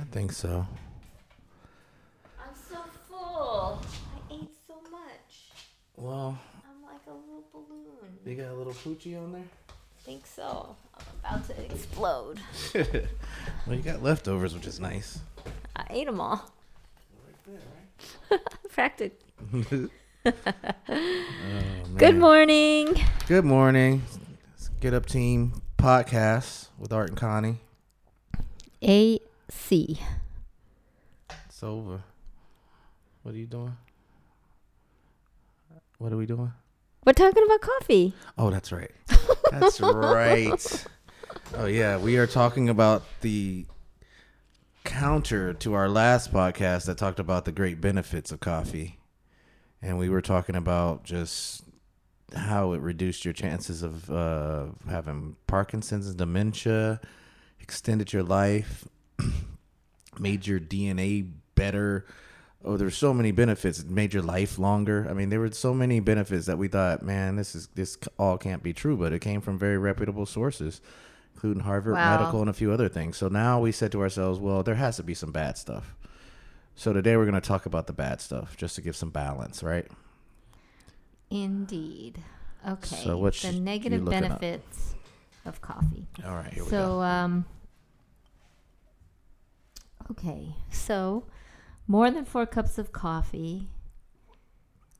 I think so. I'm so full. I ate so much. Well, I'm like a little balloon. you got a little poochie on there. I think so. I'm about to explode. well, you got leftovers, which is nice. I ate them all. Practic. Oh, Good morning. Good morning. It's Get Up Team podcast with Art and Connie. AC. It's over. What are you doing? What are we doing? We're talking about coffee. Oh, that's right. That's right. Oh yeah, we are talking about the counter to our last podcast that talked about the great benefits of coffee. And we were talking about just how it reduced your chances of uh, having Parkinson's and dementia, extended your life, made your DNA better. Oh, there's so many benefits. It made your life longer. I mean, there were so many benefits that we thought, man, this is this all can't be true, but it came from very reputable sources, including Harvard Wow. Medical and a few other things. So now we said to ourselves, well, there has to be some bad stuff. So today we're going to talk about the bad stuff just to give some balance, right? Indeed. Okay. So what's the negative looking up? benefits of coffee. All right, here we go. So, um, okay. So, more than four cups of coffee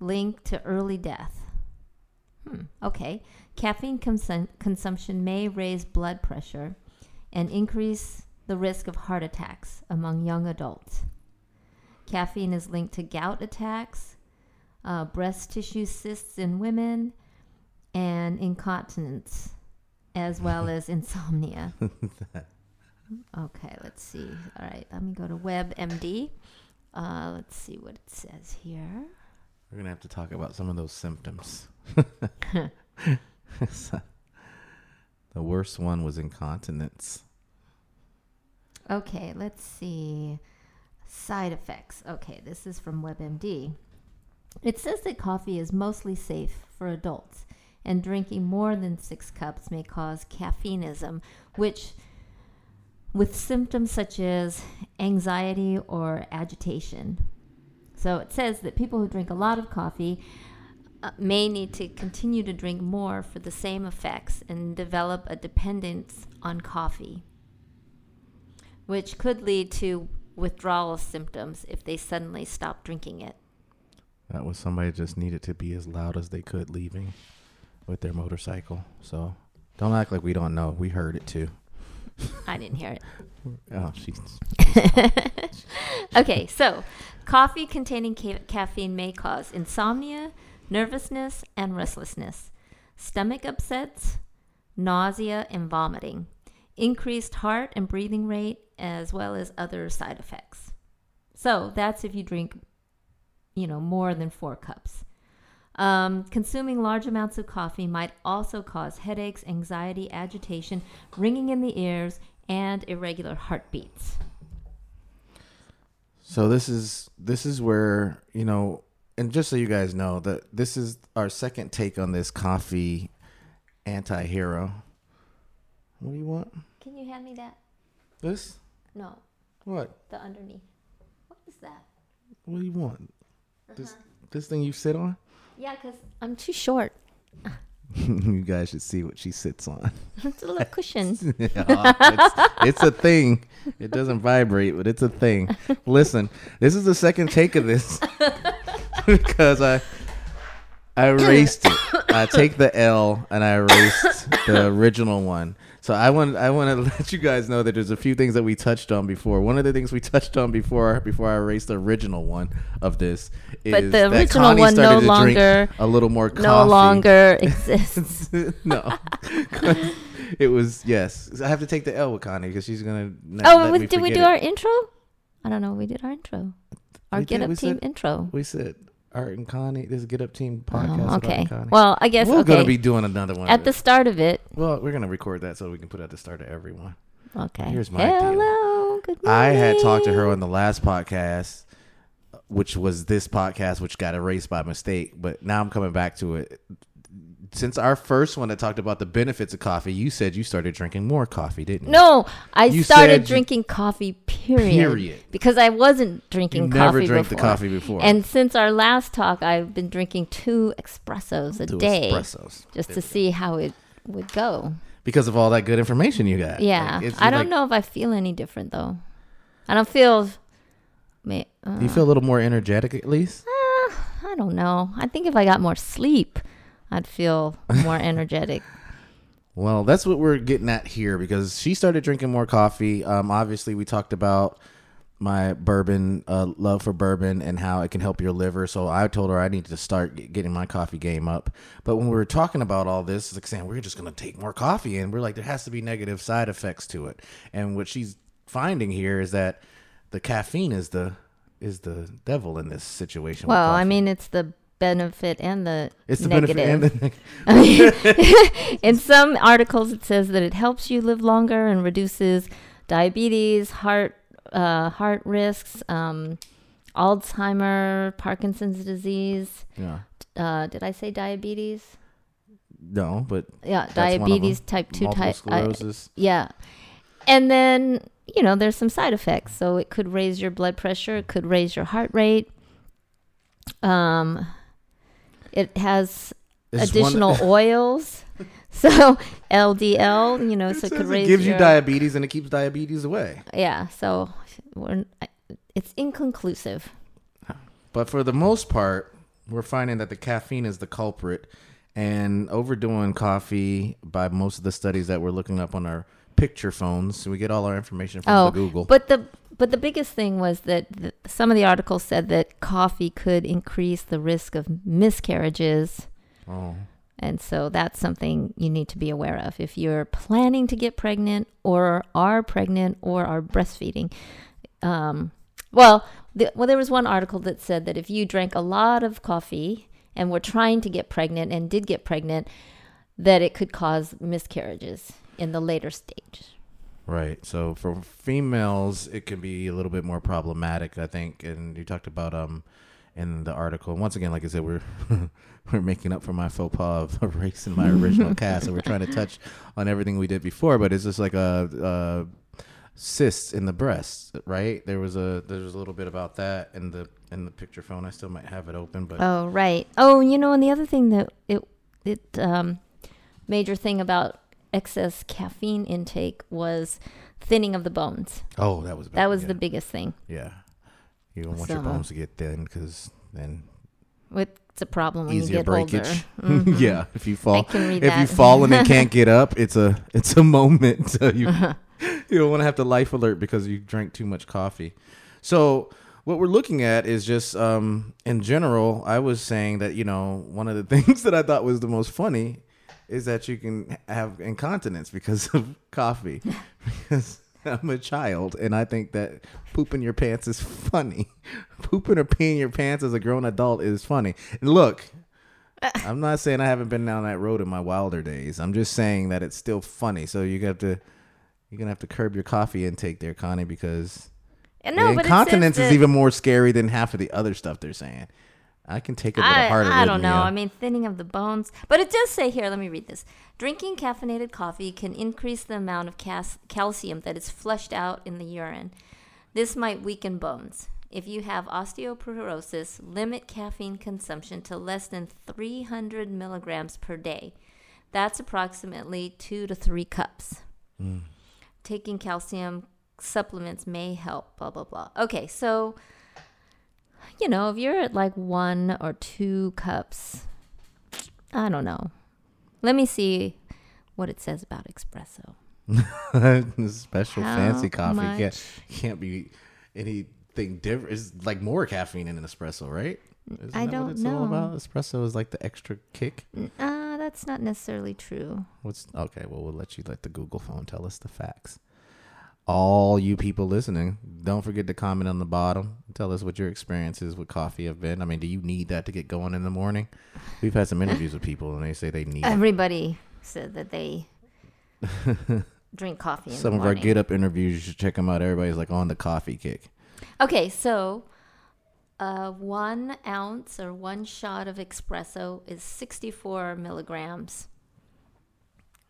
linked to early death. Hmm. Okay. Caffeine consum- consumption may raise blood pressure and increase the risk of heart attacks among young adults. Caffeine is linked to gout attacks, uh, breast tissue cysts in women, and incontinence, as well as insomnia. Okay, let's see. All right, let me go to WebMD. Uh, let's see what it says here. We're going to have to talk about some of those symptoms. The worst one was incontinence. Okay, let's see. Side effects. Okay, this is from WebMD. It says that coffee is mostly safe for adults, and drinking more than six cups may cause caffeineism, which, with symptoms such as anxiety or agitation. So it says that people who drink a lot of coffee uh, may need to continue to drink more for the same effects and develop a dependence on coffee which could lead to withdrawal symptoms if they suddenly stop drinking it. That was somebody just needed to be as loud as they could leaving with their motorcycle. So don't act like we don't know. We heard it too. I didn't hear it. Oh, she's Okay, so coffee containing ca- caffeine may cause insomnia, nervousness, and restlessness, stomach upsets, nausea, and vomiting, increased heart and breathing rate, as well as other side effects. So that's if you drink, you know, more than four cups. Um, consuming large amounts of coffee might also cause headaches, anxiety, agitation, ringing in the ears, and irregular heartbeats. So this is this is where you know, and just so you guys know that this is our second take on this coffee anti-hero. What do you want? Can you hand me that? This? No, What? the underneath. What is that? What do you want? This this thing you sit on? Yeah, because I'm too short. you guys should see what she sits on. It's a little cushion. Yeah, it's, it's a thing. It doesn't vibrate, but it's a thing. Listen, this is the second take of this because I I erased it. I take the L and I erased the original one. So I want I want to let you guys know that there's a few things that we touched on before. One of the things we touched on before before I erased the original one of this is But the that Connie one no started to drink longer- a little more coffee. no longer exists. no. it was yes. I have to take the L with Connie because she's gonna. Not oh, was- did we do it. our intro? I don't know. We did our intro. Our We Get did, Up Team said- intro. We said Art and Connie. This is Get Up Team oh, podcast. Oh, okay. Well, I guess we're okay. gonna be doing another one. At the start of it. well, we're gonna record that so we can put it at the start of everyone. Okay. Here's my deal. Hello. Good morning. I had talked to her on the last podcast, which was this podcast, which got erased by mistake. But now I'm coming back to it. Since our first one that talked about the benefits of coffee, you said you started drinking more coffee, didn't you? No, I You started drinking coffee. Period. Period. Because I wasn't drinking You coffee never drank the before. coffee before. And since our last talk, I've been drinking two espressos a Two day espressos. just to see how it would go. because of all that good information you got. Yeah, Like, I don't like- know if I feel any different though. I don't feel. Uh, Do you feel a little more energetic at least? uh, I don't know. I think if I got more sleep, I'd feel more energetic. Well, that's what we're getting at here because she started drinking more coffee. Um, obviously, we talked about my bourbon uh, love for bourbon and how it can help your liver. So I told her I need to start getting my coffee game up. But when we were talking about all this, it's like saying we're just going to take more coffee, and we're like there has to be negative side effects to it. And what she's finding here is that the caffeine is the is the devil in this situation. Well, I mean, it's the benefit and the it's the negative. benefit and the In some articles, it says that it helps you live longer and reduces diabetes, heart uh, heart risks, um, Alzheimer, Parkinson's disease. yeah. Uh, did I say diabetes? No, but Yeah, That's one of diabetes type two type. I- sclerosis. yeah, and then you know there's some side effects. So it could raise your blood pressure. It could raise your heart rate. Um, it has It's one- additional oils. So LDL, you know, It so it could it raise gives you diabetes and it keeps diabetes away. Yeah, so we're, it's inconclusive. But for the most part, we're finding that the caffeine is the culprit, and overdoing coffee by most of the studies that we're looking up on our picture phones. So we get all our information from Oh, the Google. But the but the biggest thing was that th- some of the articles said that coffee could increase the risk of miscarriages. oh, And so that's something you need to be aware of. If you're planning to get pregnant or are pregnant or are breastfeeding, um, well, the, well, there was one article that said that if you drank a lot of coffee and were trying to get pregnant and did get pregnant, that it could cause miscarriages in the later stage. Right. So for females, it can be a little bit more problematic, I think. And you talked about um in the article. And once again, like I said, we're we're making up for my faux pas of erasing my original cast, and we're trying to touch on everything we did before. But it's just like a, a cysts in the breast, right? There was a there was a little bit about that in the in the picture phone. I still might have it open, but Oh, right. Oh, you know, and the other thing that it it um, major thing about excess caffeine intake was thinning of the bones. oh, that was bad, That was yeah. the biggest thing. yeah. You don't want your bones to get thin because then It's a problem when easier you get breakage. older. Mhm. yeah, if you fall, I can read if that. you fall and can't get up, it's a it's a moment. So you you don't want to have to life alert because you drank too much coffee. So what we're looking at is just um, in general. I was saying that you know one of the things that I thought was the most funny is that you can have incontinence because of coffee. because I'm a child and I think that pooping your pants is funny. Pooping or peeing your pants as a grown adult is funny. And look, I'm not saying I haven't been down that road in my wilder days. I'm just saying that it's still funny. So you have to you're gonna have to curb your coffee intake there, Connie, because no, the incontinence is even more scary than half of the other stuff they're saying. I can take a bit I, harder. I don't know. I mean, thinning of the bones. But it does say here, let me read this. Drinking caffeinated coffee can increase the amount of cas- calcium that is flushed out in the urine. This might weaken bones. If you have osteoporosis, limit caffeine consumption to less than 300 milligrams per day. That's approximately two to three cups. Mm. Taking calcium supplements may help, blah, blah, blah. Okay, so you know, if you're at like one or two cups, I don't know. Let me see what it says about espresso. special How fancy coffee much? can't can't be anything different. It's like more caffeine in an espresso, right? Isn't I that don't what it's all know. about? Espresso is like the extra kick. Uh, that's not necessarily true. What's okay? Well, we'll let you let the Google phone tell us the facts. All you people listening, don't forget to comment on the bottom. Tell us what your experiences with coffee have been. I mean, do you need that to get going in the morning? We've had some interviews with people, and they say they need it. Everybody said that they drink coffee in some of our get up interviews. You should check them out. Everybody's like on the coffee kick. Okay, so uh, one ounce or one shot of espresso is 64 milligrams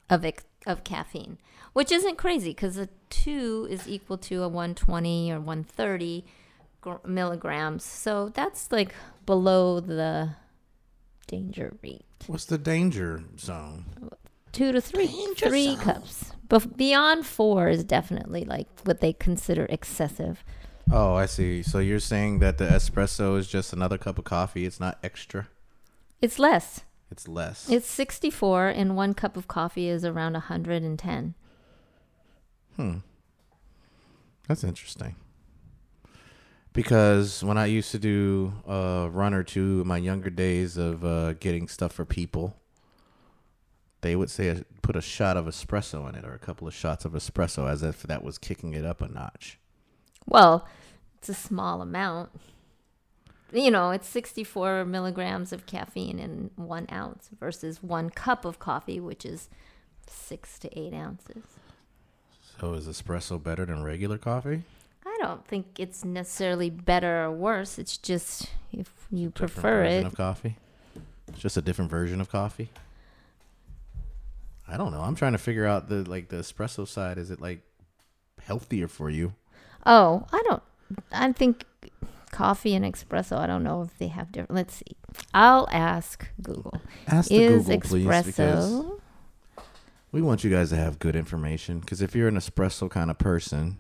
of ex- of caffeine, which isn't crazy because a two is equal to a 120 or 130 gr- milligrams. So that's like below the danger rate. What's the danger zone? Two to three, Danger three zone. cups. But beyond four is definitely like what they consider excessive. Oh, I see. So you're saying that the espresso is just another cup of coffee. It's not extra. It's less. It's less. It's 64, and one cup of coffee is around 110. Hmm. That's interesting. Because when I used to do a run or two in my younger days of uh, getting stuff for people, they would say put a shot of espresso in it or a couple of shots of espresso as if that was kicking it up a notch. Well, it's a small amount. You know, it's 64 milligrams of caffeine in one ounce versus one cup of coffee, which is six to eight ounces. So is espresso better than regular coffee? I don't think it's necessarily better or worse. It's just if you Different prefer version it. of coffee. It's just a different version of coffee. I don't know. I'm trying to figure out the like the espresso side. Is it like healthier for you? Oh, I don't. I think coffee and espresso. I don't know if they have different. Let's see. I'll ask Google. Ask the Is Google, please, because we want you guys to have good information. Because if you're an espresso kind of person,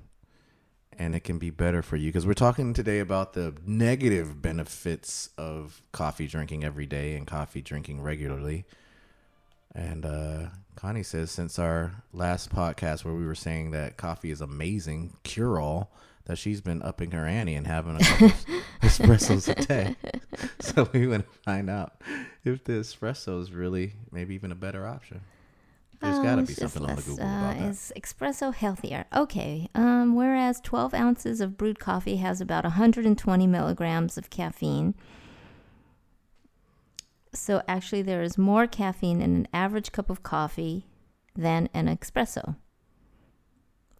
and it can be better for you, because we're talking today about the negative benefits of coffee drinking every day and coffee drinking regularly. And uh, Connie says since our last podcast where we were saying that coffee is amazing cure all, that she's been upping her ante and having a couple espressos a day. So we want to find out if the espresso is really maybe even a better option. There's got to Oh, be it's just something on the less, Google about uh, that. Is espresso healthier? Okay. Um, whereas 12 ounces of brewed coffee has about 120 milligrams of caffeine. So actually, there is more caffeine in an average cup of coffee than an espresso.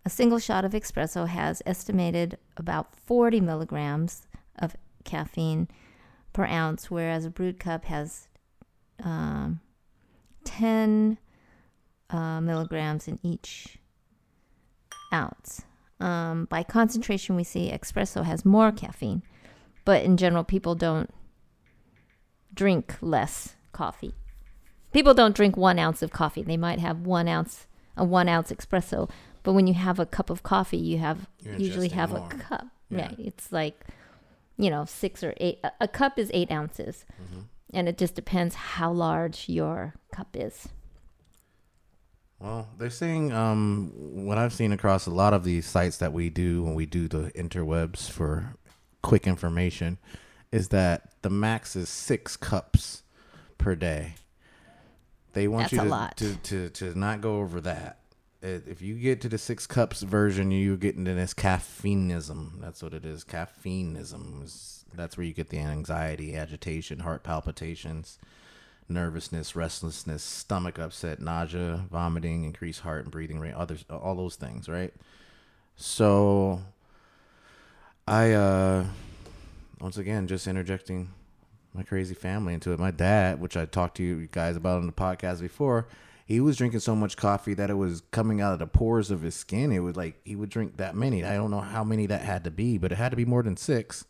A single shot of espresso has estimated about 40 milligrams of caffeine per ounce, whereas a brewed cup has um, 10 uh, milligrams in each ounce. Um, by concentration, we see espresso has more caffeine, but in general, people don't drink less coffee. People don't drink one ounce of coffee. They might have one ounce, a one ounce espresso, but when you have a cup of coffee, you have You're usually have more. a cup. Yeah. Yeah, it's like, you know, six or eight. A, a cup is eight ounces, Mhm. and it just depends how large your cup is. Well, they're saying um, what I've seen across a lot of these sites that we do when we do the interwebs for quick information is that the max is six cups per day. They want That's you a to, lot. to to to not go over that. If you get to the six cups version, you're getting to this caffeineism. That's what it is. Caffeineism. is- That's where you get the anxiety, agitation, heart palpitations nervousness, restlessness, stomach upset, nausea, vomiting, increased heart and breathing rate, others, all those things, right? So, I, uh, once again, just interjecting my crazy family into it. My dad, which I talked to you guys about on the podcast before, he was drinking so much coffee that it was coming out of the pores of his skin. It was like, he would drink that many. I don't know how many that had to be, but it had to be more than six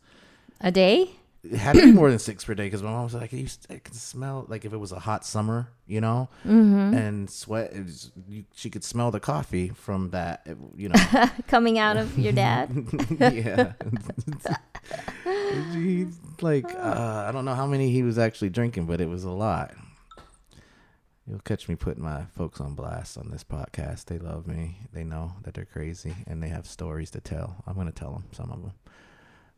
A day? it had to be more than six per day because my mom was like, I, used I can smell like if it was a hot summer, you know, Mm-hmm. and sweat. Was, you, she could smell the coffee from that, you know. Coming out of your dad? yeah, he, like uh, I don't know how many he was actually drinking, but it was a lot. You'll catch me putting my folks on blast on this podcast. They love me. They know that they're crazy and they have stories to tell. I'm gonna tell them some of them.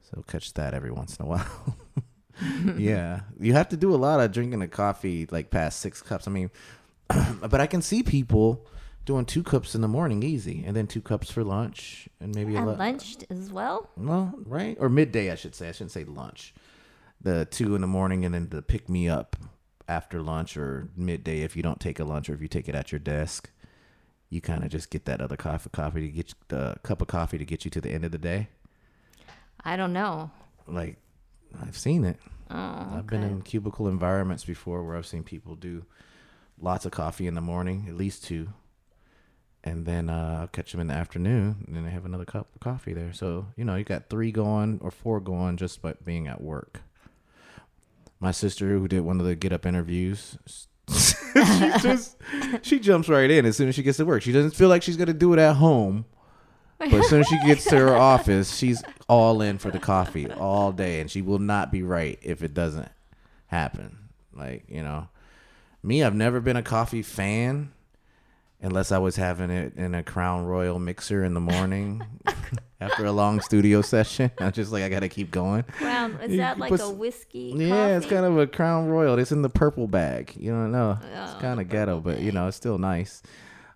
So catch that every once in a while. yeah, you have to do a lot of drinking the coffee like past six cups. I mean, but I can see people doing two cups in the morning easy, and then two cups for lunch, and maybe a At lot. lunch as well? Well, right or midday, I should say. I shouldn't say lunch. The two in the morning, and then the pick me up after lunch or midday if you don't take a lunch or if you take it at your desk. You kind of just get that other coffee, coffee to get the cup of coffee to get you to the end of the day. I don't know. Like I've seen it. Oh, I've been in cubicle environments before where I've seen people do lots of coffee in the morning, at least two, and then uh, I'll catch them in the afternoon, and then they have another cup of coffee there. So you know, you got three going or four going just by being at work. My sister, who did one of the get up interviews, she just she jumps right in as soon as she gets to work. She doesn't feel like she's gonna do it at home. But as soon as she gets to her office, she's all in for the coffee all day, and she will not be right if it doesn't happen. Like you know, me, I've never been a coffee fan unless I was having it in a Crown Royal mixer in the morning after a long studio session. I'm just like, I gotta keep going. Wow, is that like a whiskey? Yeah, it's kind of a Crown Royal. It's in the purple bag. You don't know. It's Oh, kind of ghetto, but you know, it's still nice.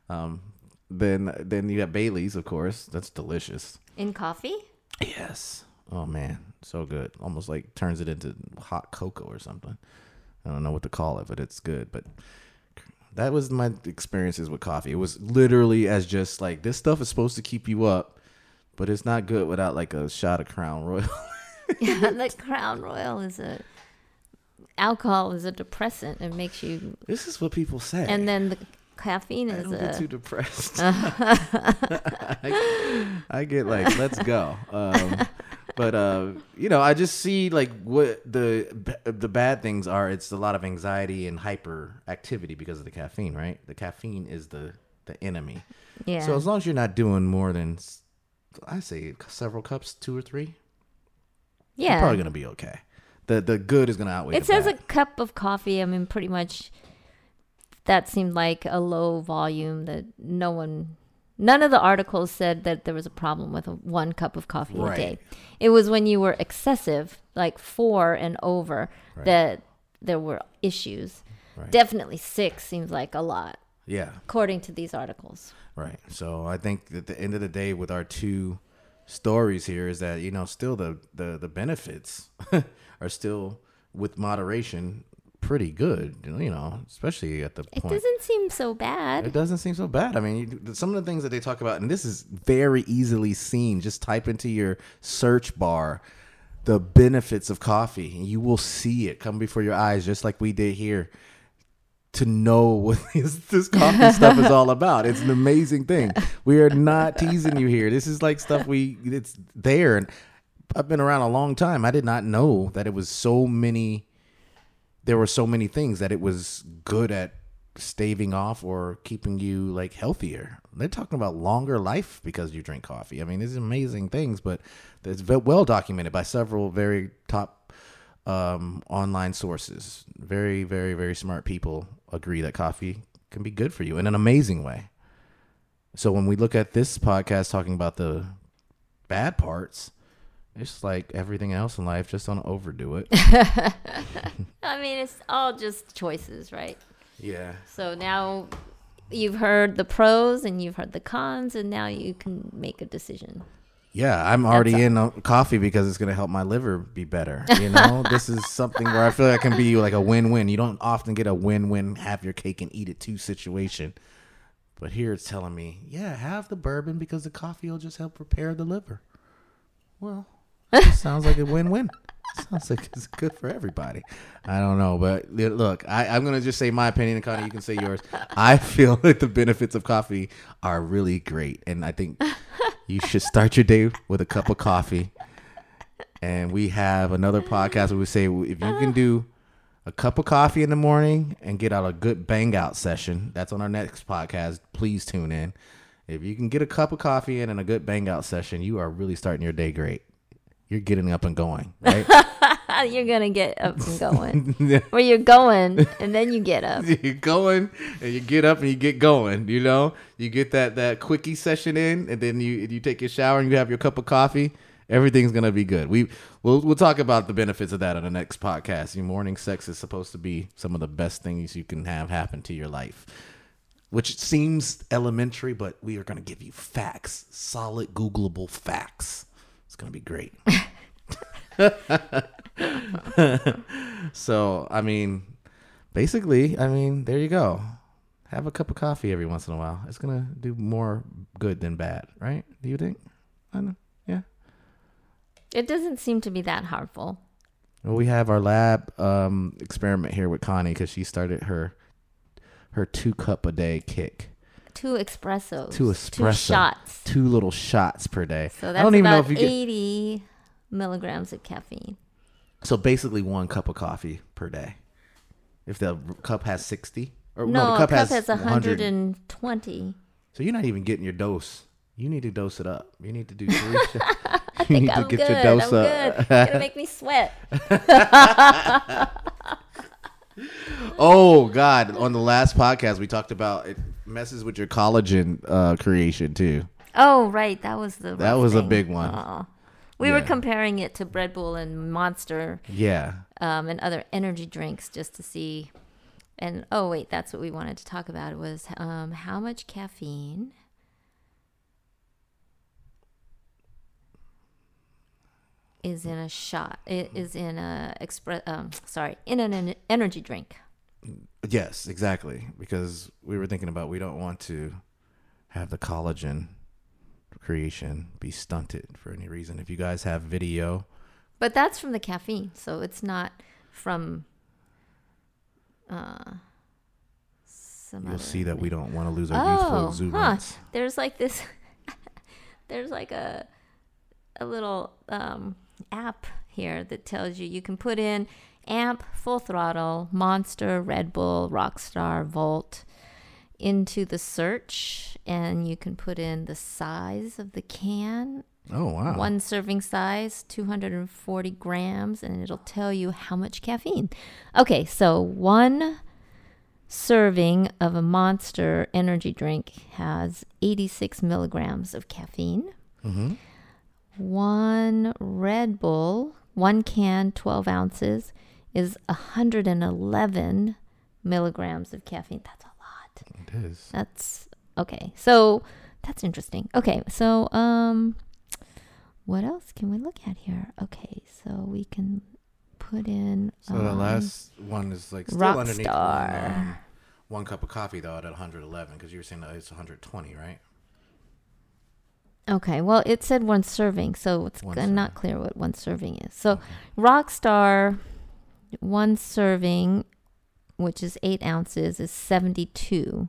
Um, then then you got Baileys, of course. That's delicious. in coffee. Yes. Oh man, so good. Almost like turns it into hot cocoa or something. I don't know what to call it, but it's good. But that was my experiences with coffee. It was literally as just like this stuff is supposed to keep you up, but it's not good without like a shot of Crown Royal. yeah, the Crown Royal is a alcohol is a depressant. It makes you, this is what people say. and then the caffeine I is don't get too depressed. I, I get like, let's go. Um, but uh, you know, I just see like what the the bad things are. It's a lot of anxiety and hyperactivity because of the caffeine, right? The caffeine is the the enemy. yeah. So as long as you're not doing more than I say several cups, two or three, you're yeah. probably gonna be okay. The the good is gonna outweigh. It says a cup of coffee. I mean, pretty much that seemed like a low volume that no one, none of the articles said that there was a problem with a, one cup of coffee a day. It was when you were excessive, like four and over, Right. that there were issues. Right. Definitely six seems like a lot, yeah. according to these articles. Right. So I think at the end of the day, with our two stories here, is that you know still the the the benefits are still with moderation pretty good. You know, especially at the It point. doesn't seem so bad. It doesn't seem so bad. I mean, you, some of the things that they talk about, and this is very easily seen. Just type into your search bar the benefits of coffee, and you will see it come before your eyes, just like we did here. To know what this, this coffee stuff is all about, it's an amazing thing. We are not teasing you here. This is like stuff we it's there, and I've been around a long time. I did not know that it was so many there were so many things that it was good at staving off or keeping you like healthier. They're talking about longer life because you drink coffee. I mean, these amazing things, but it's well documented by several very top um, online sources. Very, very, very smart people agree that coffee can be good for you in an amazing way. So when we look at this podcast talking about the bad parts, it's like everything else in life, just don't overdo it. I mean, it's all just choices, right? yeah. So now you've heard the pros and you've heard the cons, and now you can make a decision. Yeah, I'm already That's in coffee because it's going to help my liver be better. You know, this is something where I feel like it can be like a win-win. You don't often get a win-win, have your cake and eat it too situation. But here it's telling me, yeah, have the bourbon because the coffee will just help repair the liver. Well, sounds like a win-win. Sounds like it's good for everybody. I don't know, but look, I, I'm gonna just say my opinion, and Connie, you can say yours. I feel like the benefits of coffee are really great, and I think you should start your day with a cup of coffee. And we have another podcast where we say if you can do a cup of coffee in the morning and get out a good bang out session, that's on our next podcast. Please tune in. If you can get a cup of coffee in and a good bang out session, you are really starting your day great. You're getting up and going, right? you're gonna get up and going. Where you're going, and then you get up. you're going and you get up and you get going. You know, you get that that quickie session in, and then you you take your shower and you have your cup of coffee. Everything's gonna be good. We we'll we'll talk about the benefits of that on the next podcast. Your morning sex is supposed to be some of the best things you can have happen to your life. Which seems elementary, but we are gonna give you facts, solid Googleable facts. It's gonna be great. so I mean, basically, I mean, there you go. Have a cup of coffee every once in a while. It's gonna do more good than bad, right? Do you think? I know. Yeah. It doesn't seem to be that harmful. Well, we have our lab um, experiment here with Connie because she started her her two cup a day kick, Two espressos. Two Two shots. two little shots per day. So that's I don't even know if you get 80 milligrams of caffeine. so basically one cup of coffee per day. If the cup has sixty, or No, the a cup, cup has, has 120. So you're not even getting your dose. You need to dose it up. You need to do three. shots. I you need I'm to get good. your dose I'm up. good. You're gonna make me sweat. Oh God! On the last podcast, we talked about it messes with your collagen uh, creation too. Oh, right. That was the. That was a big one. Oh. We were comparing it to Red Bull and Monster Yeah. um, and other energy drinks just to see. And oh wait, that's what we wanted to talk about. Was um, how much caffeine is in a shot? It is in a express. Um, sorry, in an en- energy drink. Yes, exactly. Because we were thinking about we don't want to have the collagen creation be stunted for any reason. If you guys have video, But that's from the caffeine, so it's not from. Uh, some you'll see that we don't want to lose our Oh, youthful huh. There's like this. there's like a a little um, app here that tells you you can put in amp, full throttle, Monster, Red Bull, Rockstar, Volt into the search, and you can put in the size of the can Oh wow! one serving size, 240 grams, and it'll tell you how much caffeine. Okay, so one serving of a monster energy drink has 86 milligrams of caffeine. hmm One Red Bull, one can, 12 ounces, is 111 milligrams of caffeine. That's a lot. It is. That's okay. So that's interesting. Okay, so um, what else can we look at here? Okay, so we can put in. So the um, last one is like still Rockstar. underneath one, um, one cup of coffee though at 111 because you were saying that it's 120, right? Okay, well, it said one serving, so it's One serving. not clear what one serving is. So, Rockstar, one serving, which is eight ounces, is 72.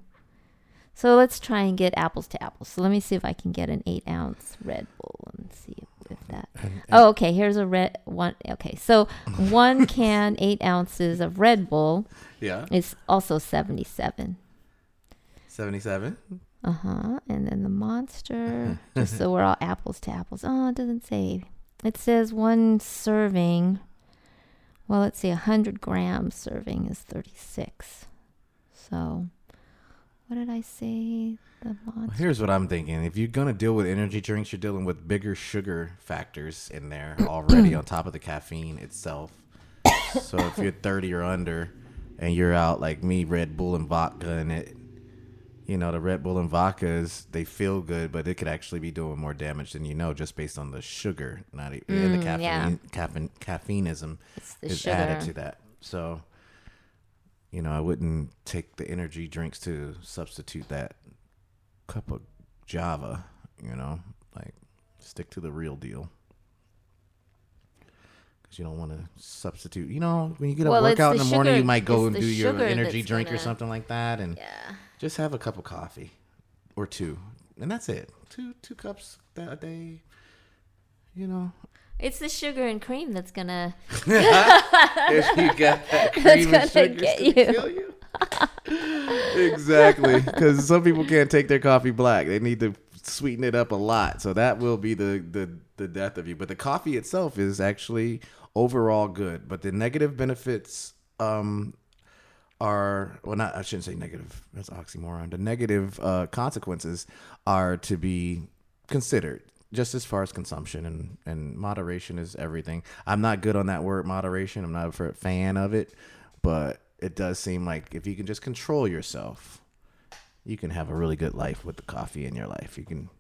So let's try and get apples to apples. So let me see if I can get an eight ounce Red Bull and see if, that. And, and Oh, okay. Here's a red one. Okay, so one can, eight ounces of Red Bull yeah, is also 77. 77. Uh huh. And then the monster, just so we're all apples to apples. Oh, it doesn't say. It says one serving. Well, let's see, 100 grams serving is 36. So, what did I say? The Well, monster. here's what I'm thinking. If you're gonna deal with energy drinks, you're dealing with bigger sugar factors in there already on top of the caffeine itself. so if you're 30 or under, and you're out like me, Red Bull and vodka, and it, you know, the Red Bull and vodkas, they feel good, but it could actually be doing more damage than you know just based on the sugar, not e- and the Mm, caffeine, yeah. caffeine, caffeineism is sugar. added to that. So, you know, I wouldn't take the energy drinks to substitute that cup of Java. You know, like stick to the real deal. Because you don't want to substitute. You know, when you get a Well, workout in the the morning, sugar- you might go and do your energy drink or gonna- something like that, and Yeah. just have a cup of coffee or two, and that's it. Two two cups a day. You know, It's the sugar and cream that's going to. if you got that cream gonna and sugar, get you. kill you. exactly, because some people can't take their coffee black; they need to sweeten it up a lot. So that will be the the the death of you. But the coffee itself is actually overall good. But the negative benefits um are well, not I shouldn't say negative. That's oxymoron. The negative uh, consequences are to be considered just as far as consumption and, and moderation is everything. I'm not good on that word moderation. I'm not a fan of it, but it does seem like if you can just control yourself, you can have a really good life with the coffee in your life. You can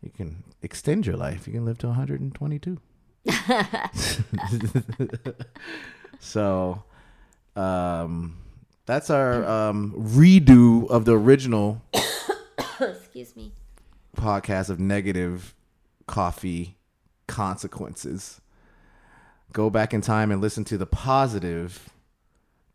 you can extend your life. You can live to 122. so um that's our um redo of the original Excuse me. podcast of negative coffee consequences. go back in time and listen to the positive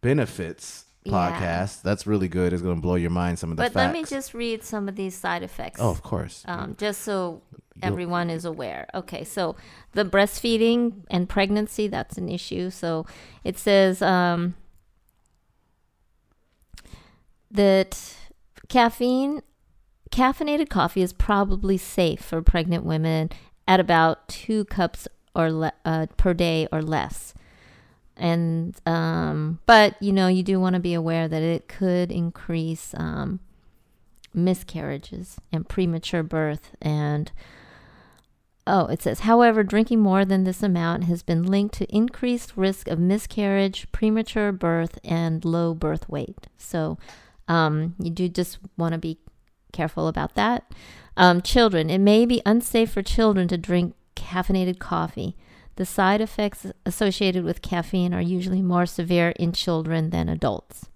benefits Yeah. podcast. That's really good. It's going to blow your mind. Some of the But facts. let me just read some of these side effects. oh, of course. um, just so everyone is aware. Okay, so the breastfeeding and pregnancy, that's an issue. So it says um, that caffeine, caffeinated coffee is probably safe for pregnant women at about two cups or le- uh, per day or less. And um, but you know you do want to be aware that it could increase um, miscarriages and premature birth and oh it says however drinking more than this amount has been linked to increased risk of miscarriage premature birth and low birth weight. So um, you do just want to be careful about that. Um, children it may be unsafe for children to drink caffeinated coffee the side effects associated with caffeine are usually more severe in children than adults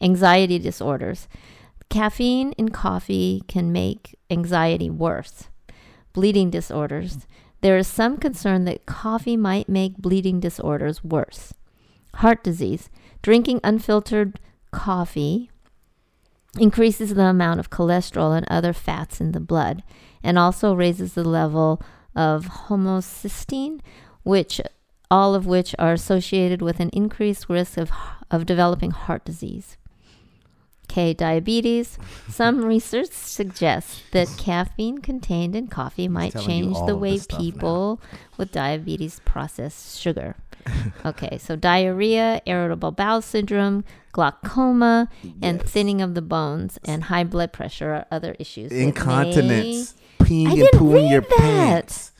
anxiety disorders Caffeine in coffee can make anxiety worse. Bleeding disorders. There is some concern that coffee might make bleeding disorders worse. Heart disease. Drinking unfiltered coffee increases the amount of cholesterol and other fats in the blood and also raises the level of homocysteine, which all of which are associated with an increased risk of, of developing heart disease. Okay, diabetes. Some research suggests that caffeine contained in coffee might change the way stuff now. people with diabetes process sugar. okay, so diarrhea, irritable bowel syndrome, glaucoma, and thinning of the bones, and high blood pressure are other issues. Incontinence. Peeing I and pooing your that. pants.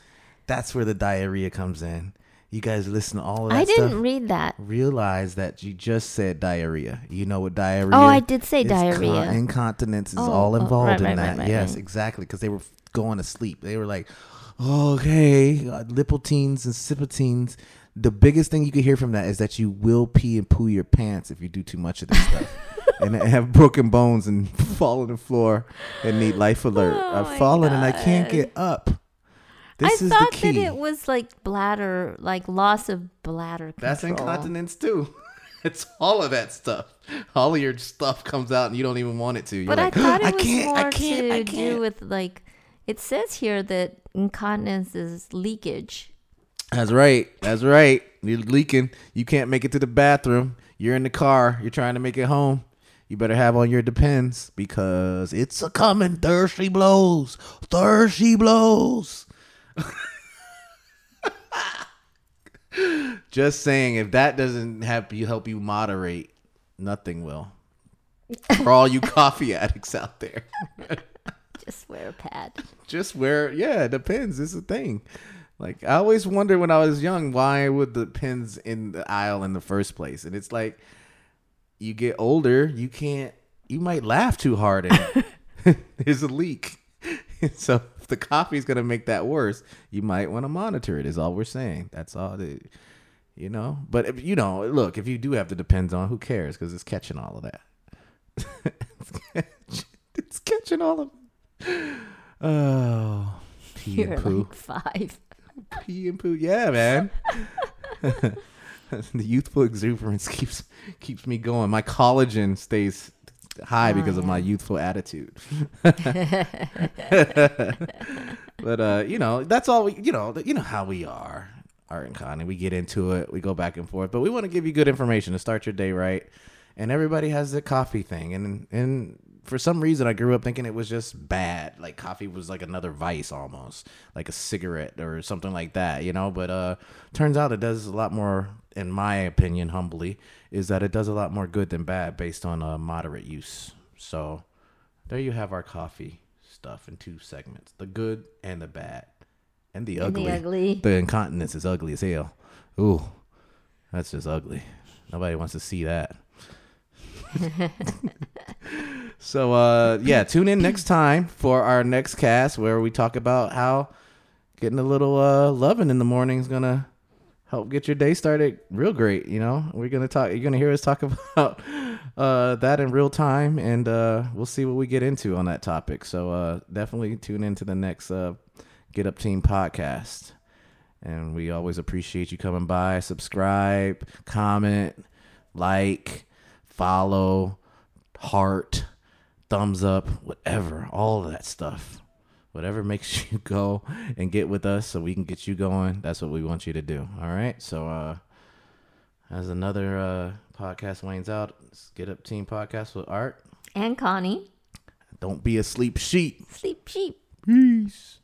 That's where the diarrhea comes in. You guys listen to all of that I didn't stuff. read that. Realize that you just said diarrhea. You know what diarrhea Oh, I did say is con- diarrhea. incontinence is Oh, all oh, involved right, in right, that. right, yes, exactly. Because they were going to sleep. They were like, okay, uh, lipotines and sipotines. The biggest thing you can hear from that is that you will pee and poo your pants if you do too much of this stuff. And have broken bones and fall on the floor and need life alert. Oh I've my fallen and I can't get up. This I is thought the key. that it was like bladder, like loss of bladder control. That's incontinence too. It's all of that stuff. All of your stuff comes out and you don't even want it to. You're But like, I thought it was can't, more I can't, to I do can't. with like it says here that incontinence is leakage. That's right. That's right. You're leaking. You can't make it to the bathroom. You're in the car. You're trying to make it home. You better have on your depends because it's a coming. Thirsty blows. Thirsty blows. Just saying, if that doesn't help you help you moderate, nothing will. For all you coffee addicts out there. Just wear a pad. just wear yeah it depends it's a thing like i always wondered when i was young why would the pins in the aisle in the first place and it's like you get older you can't you might laugh too hard and there's a leak. So if the coffee's gonna make that worse you might want to monitor it is all we're saying. That's all the you know? But if, you know look if you do have to depends on who cares? Because it's catching all of that. It's catching all of Oh, pee You're and poo, like five. pee and poo. Yeah, man. the youthful exuberance keeps keeps me going. My collagen stays high because of my youthful attitude. but uh, you know, that's all. We, you know, you know how we are, Art and Connie. We get into it. We go back and forth, but we want to give you good information to start your day right. And everybody has the coffee thing, and and for some reason, I grew up thinking it was just bad. Like coffee was like another vice, almost like a cigarette or something like that, you know. But uh, turns out it does a lot more, in my opinion, humbly, is that it does a lot more good than bad based on uh, moderate use. So there you have our coffee stuff in two segments: the good and the bad, and the And ugly. the ugly. The incontinence is ugly as hell. Ooh, that's just ugly. Nobody wants to see that. so uh yeah, tune in next time for our next cast where we talk about how getting a little uh loving in the morning is gonna help get your day started real great, you know? We're gonna talk you're gonna hear us talk about uh that in real time and uh we'll see what we get into on that topic. So uh definitely tune into the next uh Get Up Team podcast. And we always appreciate you coming by. Subscribe, comment, like, follow, heart, thumbs up, whatever, all of that stuff. Whatever makes you go and get with us so we can get you going. That's what we want you to do. All right. So, uh, as another uh, podcast wanes out, it's Get Up Team Podcast with Art. And Connie. Don't be a sleep sheep. Sleep sheep. Peace.